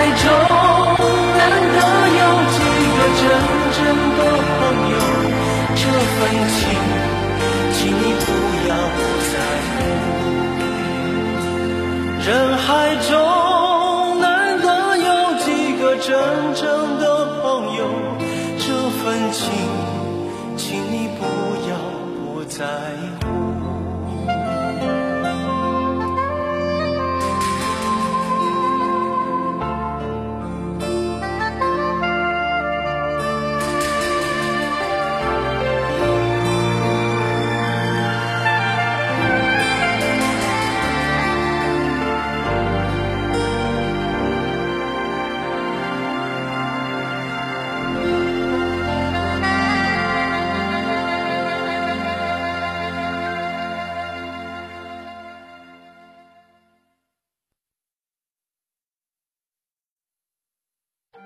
爱中。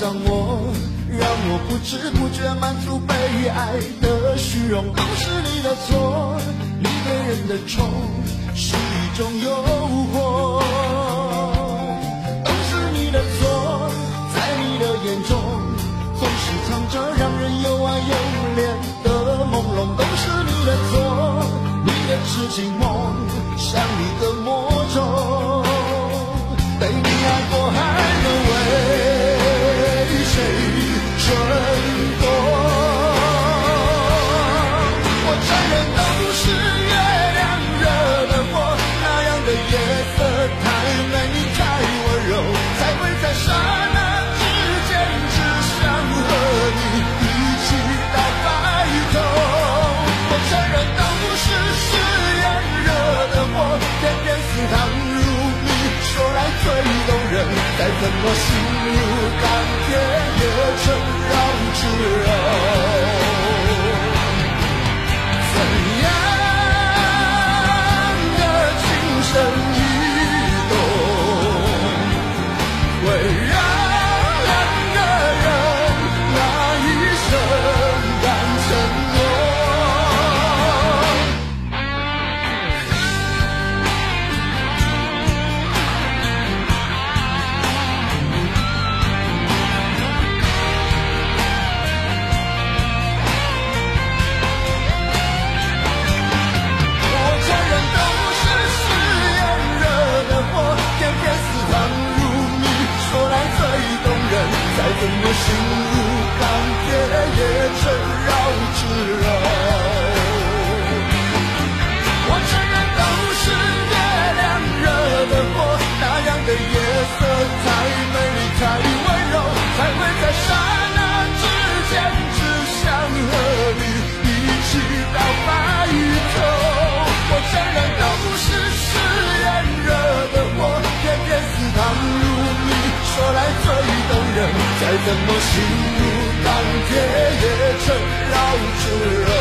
让我让我不知不觉满足被爱的虚荣。都是你的错你对人的宠是一种诱惑。再怎么心如钢铁也成绕指柔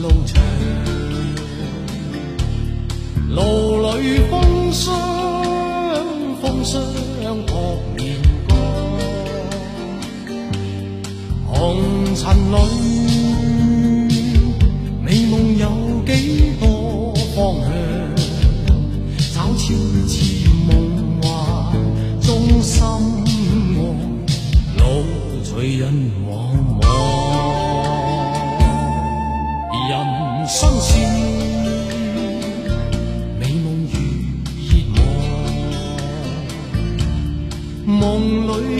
路长，路里风霜，风霜扑面干，红尘里，美梦有几多方向？找悄悄梦幻中心爱，路随人茫茫，生是美梦如热望，梦里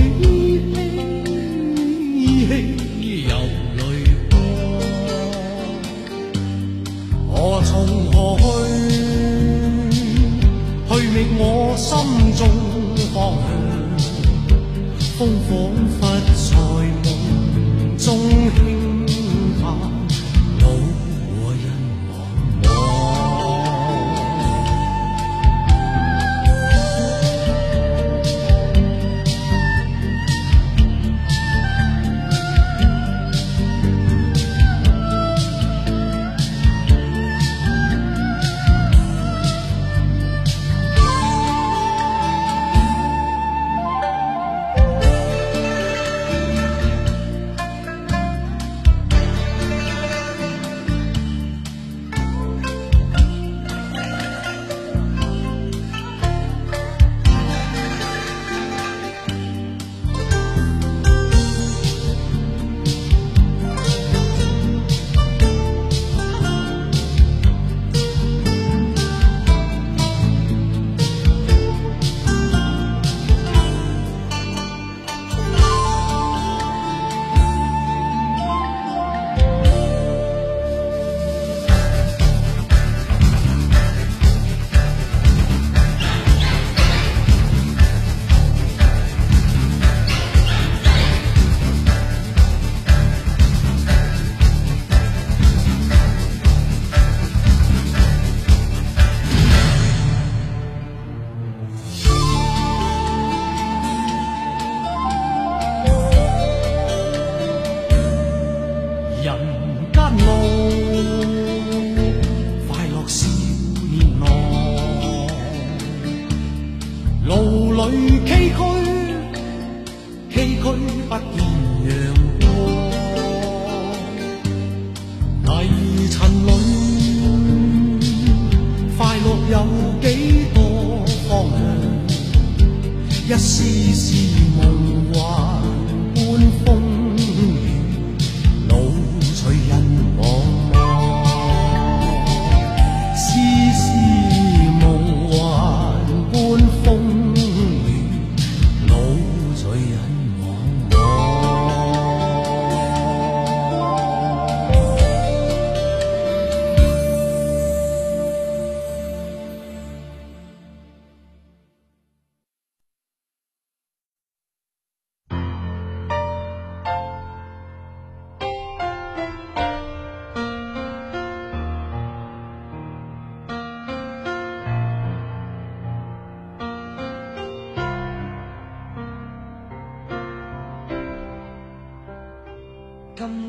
人间路，快乐少年郎，路里崎岖，崎岖不见阳光，泥尘里，快乐有几多方向？一丝丝梦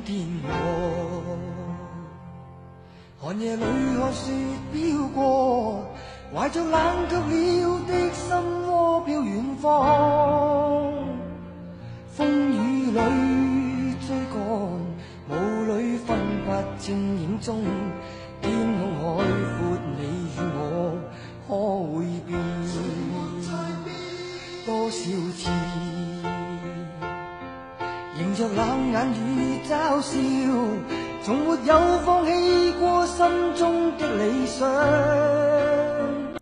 天我寒夜里看雪飘过，怀着冷却了的心窝飘远方。风雨里追赶，雾里分不清影踪。理想。